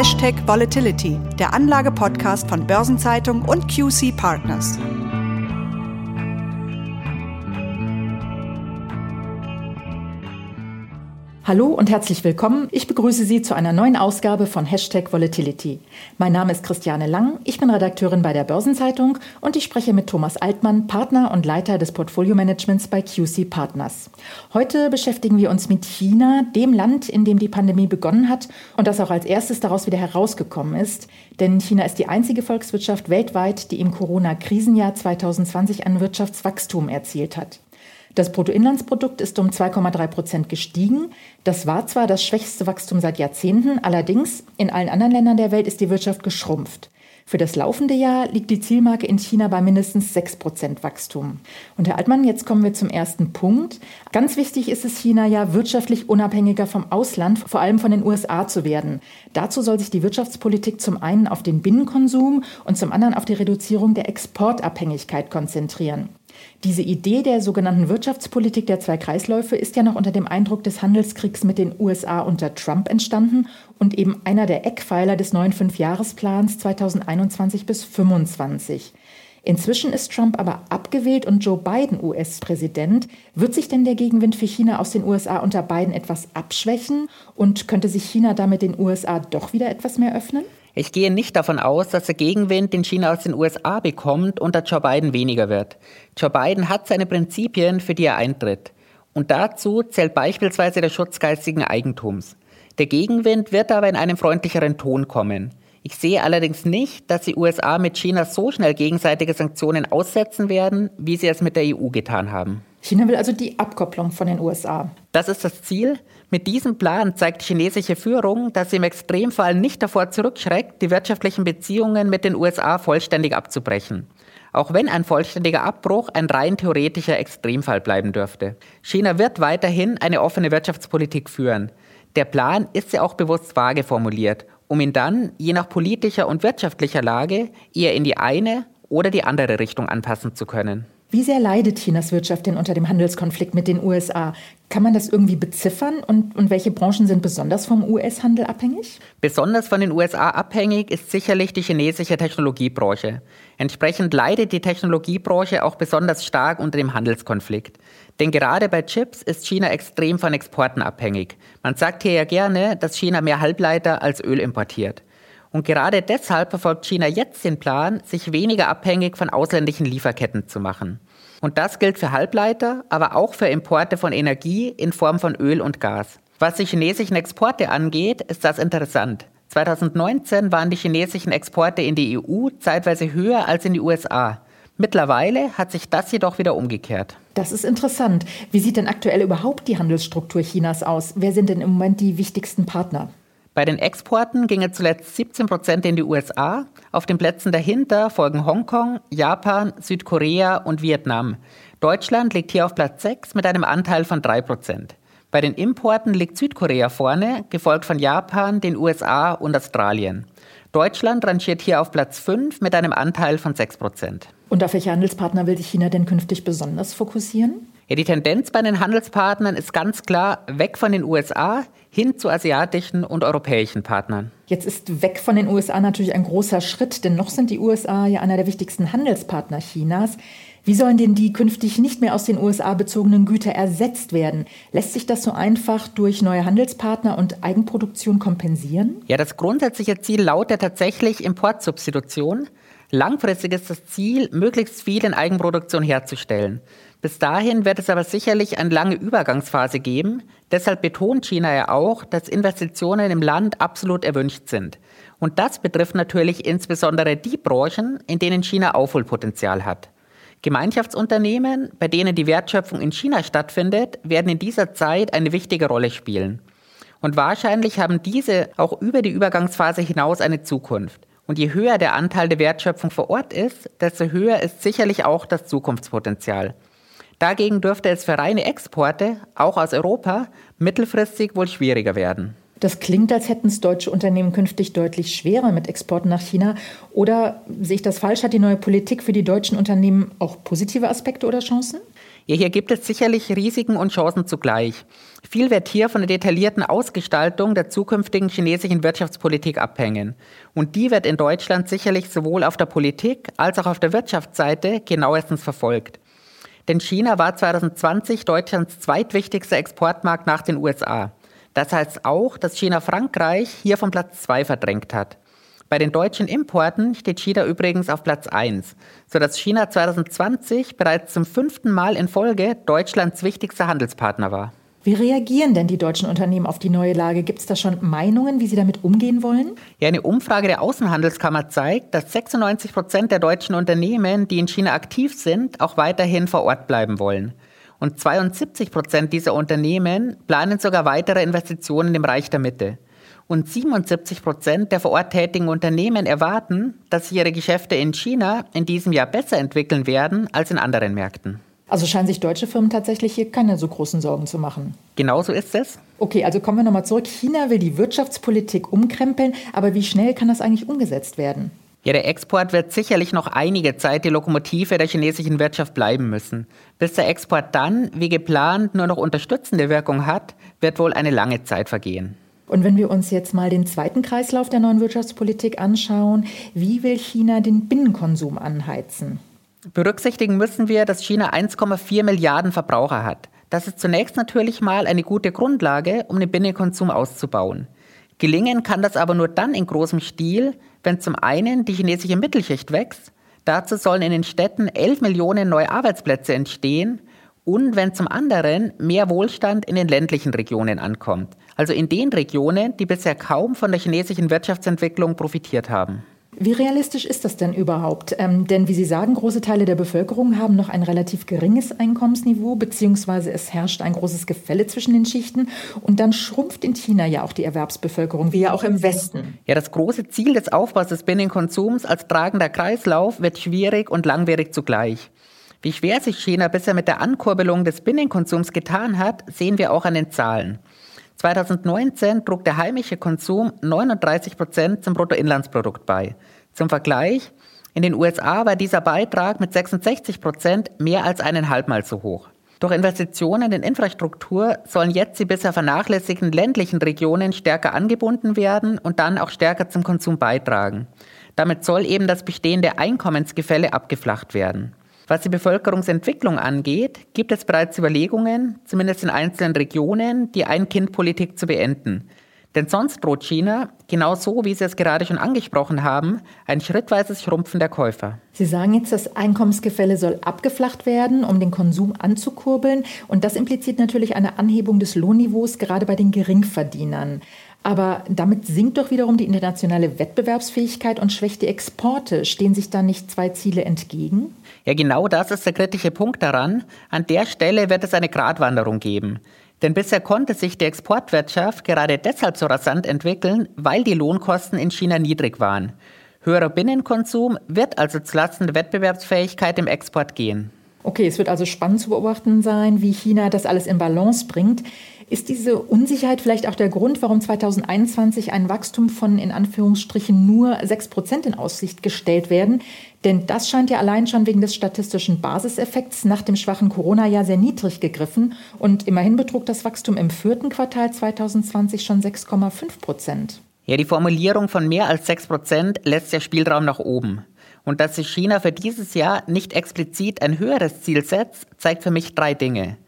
Hashtag Volatility, der Anlage-Podcast von Börsenzeitung und QC Partners. Hallo und herzlich willkommen. Ich begrüße Sie zu einer neuen Ausgabe von Hashtag Volatility. Mein Name ist Christiane Lang, ich bin Redakteurin bei der Börsenzeitung und ich spreche mit Thomas Altmann, Partner und Leiter des Portfolio-Managements bei QC Partners. Heute beschäftigen wir uns mit China, dem Land, in dem die Pandemie begonnen hat und das auch als erstes daraus wieder herausgekommen ist. Denn China ist die einzige Volkswirtschaft weltweit, die im Corona-Krisenjahr 2020 ein Wirtschaftswachstum erzielt hat. Das Bruttoinlandsprodukt ist um 2,3 Prozent gestiegen. Das war zwar das schwächste Wachstum seit Jahrzehnten, allerdings in allen anderen Ländern der Welt ist die Wirtschaft geschrumpft. Für das laufende Jahr liegt die Zielmarke in China bei mindestens 6 Prozent Wachstum. Und Herr Altmann, jetzt kommen wir zum ersten Punkt. Ganz wichtig ist es China ja, wirtschaftlich unabhängiger vom Ausland, vor allem von den USA zu werden. Dazu soll sich die Wirtschaftspolitik zum einen auf den Binnenkonsum und zum anderen auf die Reduzierung der Exportabhängigkeit konzentrieren. Diese Idee der sogenannten Wirtschaftspolitik der zwei Kreisläufe ist ja noch unter dem Eindruck des Handelskriegs mit den USA unter Trump entstanden und eben einer der Eckpfeiler des neuen Fünfjahresplans 2021 bis 2025. Inzwischen ist Trump aber abgewählt und Joe Biden US-Präsident. Wird sich denn der Gegenwind für China aus den USA unter Biden etwas abschwächen und könnte sich China damit den USA doch wieder etwas mehr öffnen? Ich gehe nicht davon aus, dass der Gegenwind, den China aus den USA bekommt, unter Joe Biden weniger wird. Joe Biden hat seine Prinzipien, für die er eintritt. Und dazu zählt beispielsweise der Schutz geistigen Eigentums. Der Gegenwind wird aber in einem freundlicheren Ton kommen. Ich sehe allerdings nicht, dass die USA mit China so schnell gegenseitige Sanktionen aussetzen werden, wie sie es mit der EU getan haben. China will also die Abkopplung von den USA. Das ist das Ziel. Mit diesem Plan zeigt die chinesische Führung, dass sie im Extremfall nicht davor zurückschreckt, die wirtschaftlichen Beziehungen mit den USA vollständig abzubrechen. Auch wenn ein vollständiger Abbruch ein rein theoretischer Extremfall bleiben dürfte. China wird weiterhin eine offene Wirtschaftspolitik führen. Der Plan ist ja auch bewusst vage formuliert, um ihn dann, je nach politischer und wirtschaftlicher Lage, eher in die eine oder die andere Richtung anpassen zu können. Wie sehr leidet Chinas Wirtschaft denn unter dem Handelskonflikt mit den USA? Kann man das irgendwie beziffern? Und, und welche Branchen sind besonders vom US-Handel abhängig? Besonders von den USA abhängig ist sicherlich die chinesische Technologiebranche. Entsprechend leidet die Technologiebranche auch besonders stark unter dem Handelskonflikt. Denn gerade bei Chips ist China extrem von Exporten abhängig. Man sagt hier ja gerne, dass China mehr Halbleiter als Öl importiert. Und gerade deshalb verfolgt China jetzt den Plan, sich weniger abhängig von ausländischen Lieferketten zu machen. Und das gilt für Halbleiter, aber auch für Importe von Energie in Form von Öl und Gas. Was die chinesischen Exporte angeht, ist das interessant. 2019 waren die chinesischen Exporte in die EU zeitweise höher als in die USA. Mittlerweile hat sich das jedoch wieder umgekehrt. Das ist interessant. Wie sieht denn aktuell überhaupt die Handelsstruktur Chinas aus? Wer sind denn im Moment die wichtigsten Partner? Bei den Exporten gingen zuletzt 17 Prozent in die USA. Auf den Plätzen dahinter folgen Hongkong, Japan, Südkorea und Vietnam. Deutschland liegt hier auf Platz 6 mit einem Anteil von 3 Prozent. Bei den Importen liegt Südkorea vorne, gefolgt von Japan, den USA und Australien. Deutschland rangiert hier auf Platz 5 mit einem Anteil von 6 Prozent. Und auf welche Handelspartner will sich China denn künftig besonders fokussieren? Ja, die Tendenz bei den Handelspartnern ist ganz klar weg von den USA hin zu asiatischen und europäischen Partnern. Jetzt ist weg von den USA natürlich ein großer Schritt, denn noch sind die USA ja einer der wichtigsten Handelspartner Chinas. Wie sollen denn die künftig nicht mehr aus den USA bezogenen Güter ersetzt werden? Lässt sich das so einfach durch neue Handelspartner und Eigenproduktion kompensieren? Ja, das grundsätzliche Ziel lautet tatsächlich Importsubstitution. Langfristig ist das Ziel, möglichst viel in Eigenproduktion herzustellen. Bis dahin wird es aber sicherlich eine lange Übergangsphase geben. Deshalb betont China ja auch, dass Investitionen im Land absolut erwünscht sind. Und das betrifft natürlich insbesondere die Branchen, in denen China Aufholpotenzial hat. Gemeinschaftsunternehmen, bei denen die Wertschöpfung in China stattfindet, werden in dieser Zeit eine wichtige Rolle spielen. Und wahrscheinlich haben diese auch über die Übergangsphase hinaus eine Zukunft. Und je höher der Anteil der Wertschöpfung vor Ort ist, desto höher ist sicherlich auch das Zukunftspotenzial. Dagegen dürfte es für reine Exporte, auch aus Europa, mittelfristig wohl schwieriger werden. Das klingt, als hätten es deutsche Unternehmen künftig deutlich schwerer mit Exporten nach China. Oder sehe ich das falsch? Hat die neue Politik für die deutschen Unternehmen auch positive Aspekte oder Chancen? Ja, hier gibt es sicherlich Risiken und Chancen zugleich. Viel wird hier von der detaillierten Ausgestaltung der zukünftigen chinesischen Wirtschaftspolitik abhängen. Und die wird in Deutschland sicherlich sowohl auf der Politik als auch auf der Wirtschaftsseite genauestens verfolgt. Denn China war 2020 Deutschlands zweitwichtigster Exportmarkt nach den USA. Das heißt auch, dass China Frankreich hier von Platz zwei verdrängt hat. Bei den deutschen Importen steht China übrigens auf Platz 1, sodass China 2020 bereits zum fünften Mal in Folge Deutschlands wichtigster Handelspartner war. Wie reagieren denn die deutschen Unternehmen auf die neue Lage? Gibt es da schon Meinungen, wie sie damit umgehen wollen? Ja, eine Umfrage der Außenhandelskammer zeigt, dass 96 Prozent der deutschen Unternehmen, die in China aktiv sind, auch weiterhin vor Ort bleiben wollen. Und 72 Prozent dieser Unternehmen planen sogar weitere Investitionen im Bereich der Mitte. Und 77 Prozent der vor Ort tätigen Unternehmen erwarten, dass sich ihre Geschäfte in China in diesem Jahr besser entwickeln werden als in anderen Märkten. Also scheinen sich deutsche Firmen tatsächlich hier keine so großen Sorgen zu machen. Genauso ist es. Okay, also kommen wir nochmal zurück. China will die Wirtschaftspolitik umkrempeln, aber wie schnell kann das eigentlich umgesetzt werden? Ja, der Export wird sicherlich noch einige Zeit die Lokomotive der chinesischen Wirtschaft bleiben müssen. Bis der Export dann, wie geplant, nur noch unterstützende Wirkung hat, wird wohl eine lange Zeit vergehen. Und wenn wir uns jetzt mal den zweiten Kreislauf der neuen Wirtschaftspolitik anschauen, wie will China den Binnenkonsum anheizen? Berücksichtigen müssen wir, dass China 1,4 Milliarden Verbraucher hat. Das ist zunächst natürlich mal eine gute Grundlage, um den Binnenkonsum auszubauen. Gelingen kann das aber nur dann in großem Stil, wenn zum einen die chinesische Mittelschicht wächst, dazu sollen in den Städten 11 Millionen neue Arbeitsplätze entstehen und wenn zum anderen mehr Wohlstand in den ländlichen Regionen ankommt, also in den Regionen, die bisher kaum von der chinesischen Wirtschaftsentwicklung profitiert haben. Wie realistisch ist das denn überhaupt? Ähm, denn wie Sie sagen, große Teile der Bevölkerung haben noch ein relativ geringes Einkommensniveau, beziehungsweise es herrscht ein großes Gefälle zwischen den Schichten. Und dann schrumpft in China ja auch die Erwerbsbevölkerung, wie ja auch im Westen. Ja, das große Ziel des Aufbaus des Binnenkonsums als tragender Kreislauf wird schwierig und langwierig zugleich. Wie schwer sich China bisher mit der Ankurbelung des Binnenkonsums getan hat, sehen wir auch an den Zahlen. 2019 trug der heimische Konsum 39 Prozent zum Bruttoinlandsprodukt bei. Zum Vergleich, in den USA war dieser Beitrag mit 66 Prozent mehr als eineinhalbmal so hoch. Durch Investitionen in Infrastruktur sollen jetzt die bisher vernachlässigten ländlichen Regionen stärker angebunden werden und dann auch stärker zum Konsum beitragen. Damit soll eben das bestehende Einkommensgefälle abgeflacht werden. Was die Bevölkerungsentwicklung angeht, gibt es bereits Überlegungen, zumindest in einzelnen Regionen, die Ein-Kind-Politik zu beenden. Denn sonst droht China, genauso wie Sie es gerade schon angesprochen haben, ein schrittweises Schrumpfen der Käufer. Sie sagen jetzt, das Einkommensgefälle soll abgeflacht werden, um den Konsum anzukurbeln. Und das impliziert natürlich eine Anhebung des Lohnniveaus, gerade bei den Geringverdienern. Aber damit sinkt doch wiederum die internationale Wettbewerbsfähigkeit und schwächt die Exporte. Stehen sich da nicht zwei Ziele entgegen? Ja, genau das ist der kritische Punkt daran. An der Stelle wird es eine Gratwanderung geben. Denn bisher konnte sich die Exportwirtschaft gerade deshalb so rasant entwickeln, weil die Lohnkosten in China niedrig waren. Höherer Binnenkonsum wird also zulasten der Wettbewerbsfähigkeit im Export gehen. Okay, es wird also spannend zu beobachten sein, wie China das alles in Balance bringt. Ist diese Unsicherheit vielleicht auch der Grund, warum 2021 ein Wachstum von in Anführungsstrichen nur 6 Prozent in Aussicht gestellt werden? Denn das scheint ja allein schon wegen des statistischen Basiseffekts nach dem schwachen Corona-Jahr sehr niedrig gegriffen. Und immerhin betrug das Wachstum im vierten Quartal 2020 schon 6,5 Prozent. Ja, die Formulierung von mehr als 6 Prozent lässt ja Spielraum nach oben. Und dass sich China für dieses Jahr nicht explizit ein höheres Ziel setzt, zeigt für mich drei Dinge.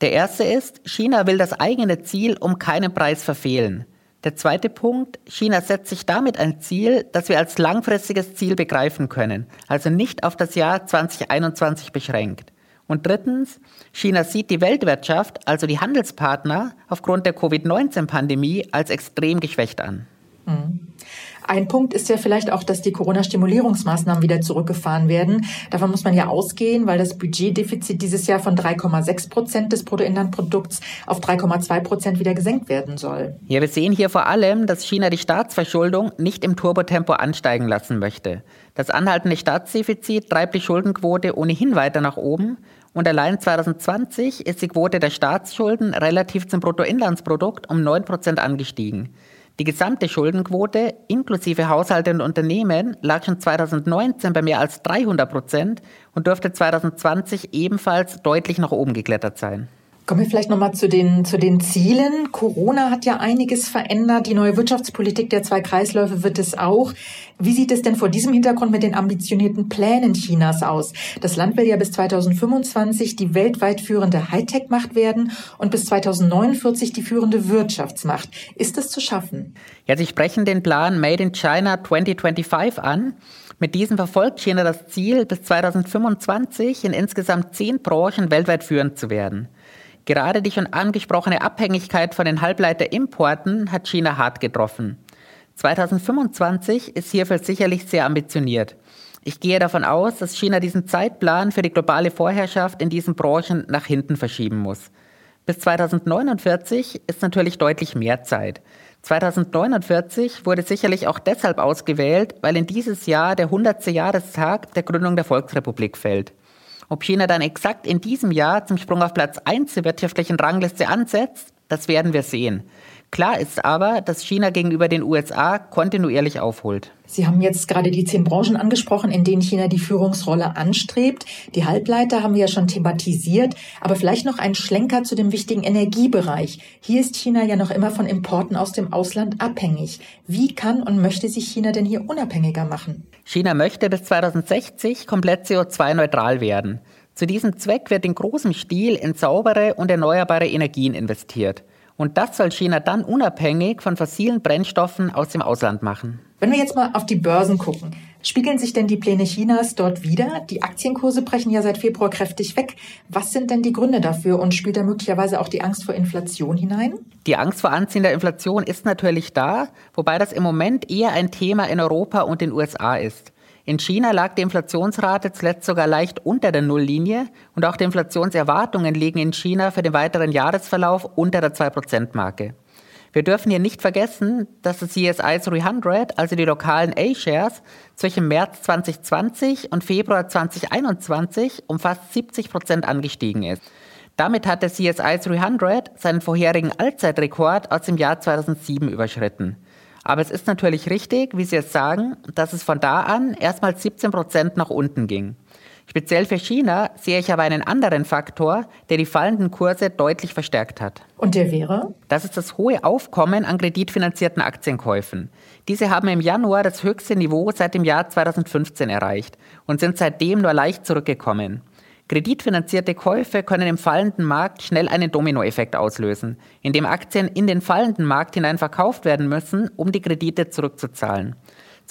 Der erste ist, China will das eigene Ziel um keinen Preis verfehlen. Der zweite Punkt, China setzt sich damit ein Ziel, das wir als langfristiges Ziel begreifen können, also nicht auf das Jahr 2021 beschränkt. Und drittens, China sieht die Weltwirtschaft, also die Handelspartner, aufgrund der Covid-19-Pandemie als extrem geschwächt an. Mhm. Ein Punkt ist ja vielleicht auch, dass die Corona-Stimulierungsmaßnahmen wieder zurückgefahren werden. Davon muss man ja ausgehen, weil das Budgetdefizit dieses Jahr von 3,6 Prozent des Bruttoinlandprodukts auf 3,2 Prozent wieder gesenkt werden soll. Ja, wir sehen hier vor allem, dass China die Staatsverschuldung nicht im Turbotempo ansteigen lassen möchte. Das anhaltende Staatsdefizit treibt die Schuldenquote ohnehin weiter nach oben und allein 2020 ist die Quote der Staatsschulden relativ zum Bruttoinlandsprodukt um 9 Prozent angestiegen. Die gesamte Schuldenquote inklusive Haushalte und Unternehmen lag schon 2019 bei mehr als 300 Prozent und dürfte 2020 ebenfalls deutlich nach oben geklettert sein. Kommen wir vielleicht nochmal zu den, zu den Zielen. Corona hat ja einiges verändert. Die neue Wirtschaftspolitik der zwei Kreisläufe wird es auch. Wie sieht es denn vor diesem Hintergrund mit den ambitionierten Plänen Chinas aus? Das Land will ja bis 2025 die weltweit führende Hightech-Macht werden und bis 2049 die führende Wirtschaftsmacht. Ist das zu schaffen? Ja, Sie sprechen den Plan Made in China 2025 an. Mit diesem verfolgt China das Ziel, bis 2025 in insgesamt zehn Branchen weltweit führend zu werden. Gerade die schon angesprochene Abhängigkeit von den Halbleiterimporten hat China hart getroffen. 2025 ist hierfür sicherlich sehr ambitioniert. Ich gehe davon aus, dass China diesen Zeitplan für die globale Vorherrschaft in diesen Branchen nach hinten verschieben muss. Bis 2049 ist natürlich deutlich mehr Zeit. 2049 wurde sicherlich auch deshalb ausgewählt, weil in dieses Jahr der 100. Jahrestag der Gründung der Volksrepublik fällt. Ob China dann exakt in diesem Jahr zum Sprung auf Platz 1 der wirtschaftlichen Rangliste ansetzt, das werden wir sehen. Klar ist aber, dass China gegenüber den USA kontinuierlich aufholt. Sie haben jetzt gerade die zehn Branchen angesprochen, in denen China die Führungsrolle anstrebt. Die Halbleiter haben wir ja schon thematisiert, aber vielleicht noch ein Schlenker zu dem wichtigen Energiebereich. Hier ist China ja noch immer von Importen aus dem Ausland abhängig. Wie kann und möchte sich China denn hier unabhängiger machen? China möchte bis 2060 komplett CO2-neutral werden. Zu diesem Zweck wird in großem Stil in saubere und erneuerbare Energien investiert. Und das soll China dann unabhängig von fossilen Brennstoffen aus dem Ausland machen. Wenn wir jetzt mal auf die Börsen gucken, spiegeln sich denn die Pläne Chinas dort wieder? Die Aktienkurse brechen ja seit Februar kräftig weg. Was sind denn die Gründe dafür und spielt da möglicherweise auch die Angst vor Inflation hinein? Die Angst vor anziehender Inflation ist natürlich da, wobei das im Moment eher ein Thema in Europa und den USA ist. In China lag die Inflationsrate zuletzt sogar leicht unter der Nulllinie und auch die Inflationserwartungen liegen in China für den weiteren Jahresverlauf unter der 2%-Marke. Wir dürfen hier nicht vergessen, dass das CSI 300, also die lokalen A-Shares, zwischen März 2020 und Februar 2021 um fast 70 Prozent angestiegen ist. Damit hat der CSI 300 seinen vorherigen Allzeitrekord aus dem Jahr 2007 überschritten. Aber es ist natürlich richtig, wie Sie es sagen, dass es von da an erstmal 17 Prozent nach unten ging. Speziell für China sehe ich aber einen anderen Faktor, der die fallenden Kurse deutlich verstärkt hat. Und der wäre? Das ist das hohe Aufkommen an kreditfinanzierten Aktienkäufen. Diese haben im Januar das höchste Niveau seit dem Jahr 2015 erreicht und sind seitdem nur leicht zurückgekommen. Kreditfinanzierte Käufe können im fallenden Markt schnell einen Dominoeffekt auslösen, indem Aktien in den fallenden Markt hinein verkauft werden müssen, um die Kredite zurückzuzahlen.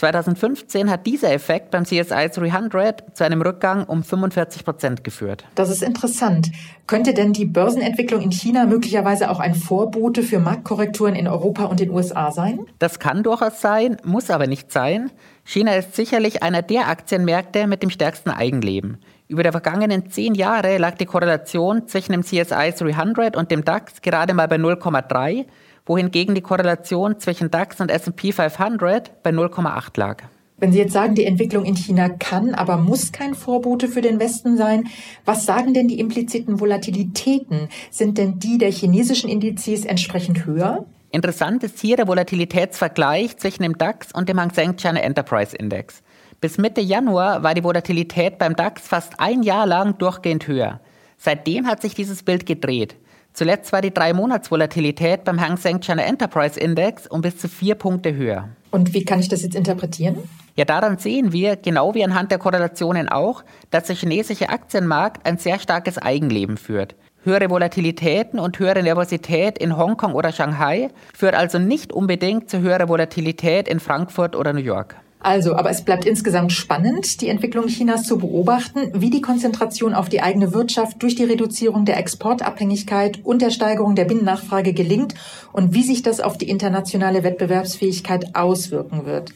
2015 hat dieser Effekt beim CSI 300 zu einem Rückgang um 45 Prozent geführt. Das ist interessant. Könnte denn die Börsenentwicklung in China möglicherweise auch ein Vorbote für Marktkorrekturen in Europa und den USA sein? Das kann durchaus sein, muss aber nicht sein. China ist sicherlich einer der Aktienmärkte mit dem stärksten Eigenleben. Über die vergangenen zehn Jahre lag die Korrelation zwischen dem CSI 300 und dem DAX gerade mal bei 0,3, wohingegen die Korrelation zwischen DAX und S&P 500 bei 0,8 lag. Wenn Sie jetzt sagen, die Entwicklung in China kann, aber muss kein Vorbote für den Westen sein, was sagen denn die impliziten Volatilitäten? Sind denn die der chinesischen Indizes entsprechend höher? Interessant ist hier der Volatilitätsvergleich zwischen dem DAX und dem Hang Seng China Enterprise Index. Bis Mitte Januar war die Volatilität beim DAX fast ein Jahr lang durchgehend höher. Seitdem hat sich dieses Bild gedreht. Zuletzt war die Drei-Monats-Volatilität beim Hang Seng China Enterprise Index um bis zu vier Punkte höher. Und wie kann ich das jetzt interpretieren? Ja, daran sehen wir, genau wie anhand der Korrelationen auch, dass der chinesische Aktienmarkt ein sehr starkes Eigenleben führt. Höhere Volatilitäten und höhere Nervosität in Hongkong oder Shanghai führt also nicht unbedingt zu höherer Volatilität in Frankfurt oder New York. Also, aber es bleibt insgesamt spannend, die Entwicklung Chinas zu beobachten, wie die Konzentration auf die eigene Wirtschaft durch die Reduzierung der Exportabhängigkeit und der Steigerung der Binnennachfrage gelingt und wie sich das auf die internationale Wettbewerbsfähigkeit auswirken wird.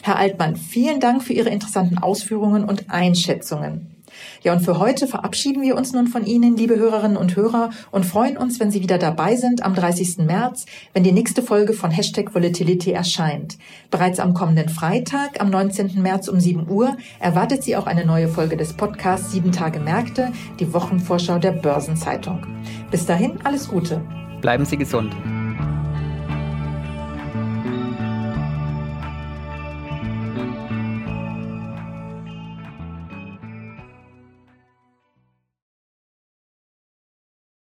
Herr Altmann, vielen Dank für Ihre interessanten Ausführungen und Einschätzungen. Ja, und für heute verabschieden wir uns nun von Ihnen, liebe Hörerinnen und Hörer, und freuen uns, wenn Sie wieder dabei sind am 30. März, wenn die nächste Folge von Hashtag Volatility erscheint. Bereits am kommenden Freitag, am 19. März um 7 Uhr, erwartet Sie auch eine neue Folge des Podcasts 7 Tage Märkte, die Wochenvorschau der Börsenzeitung. Bis dahin, alles Gute. Bleiben Sie gesund.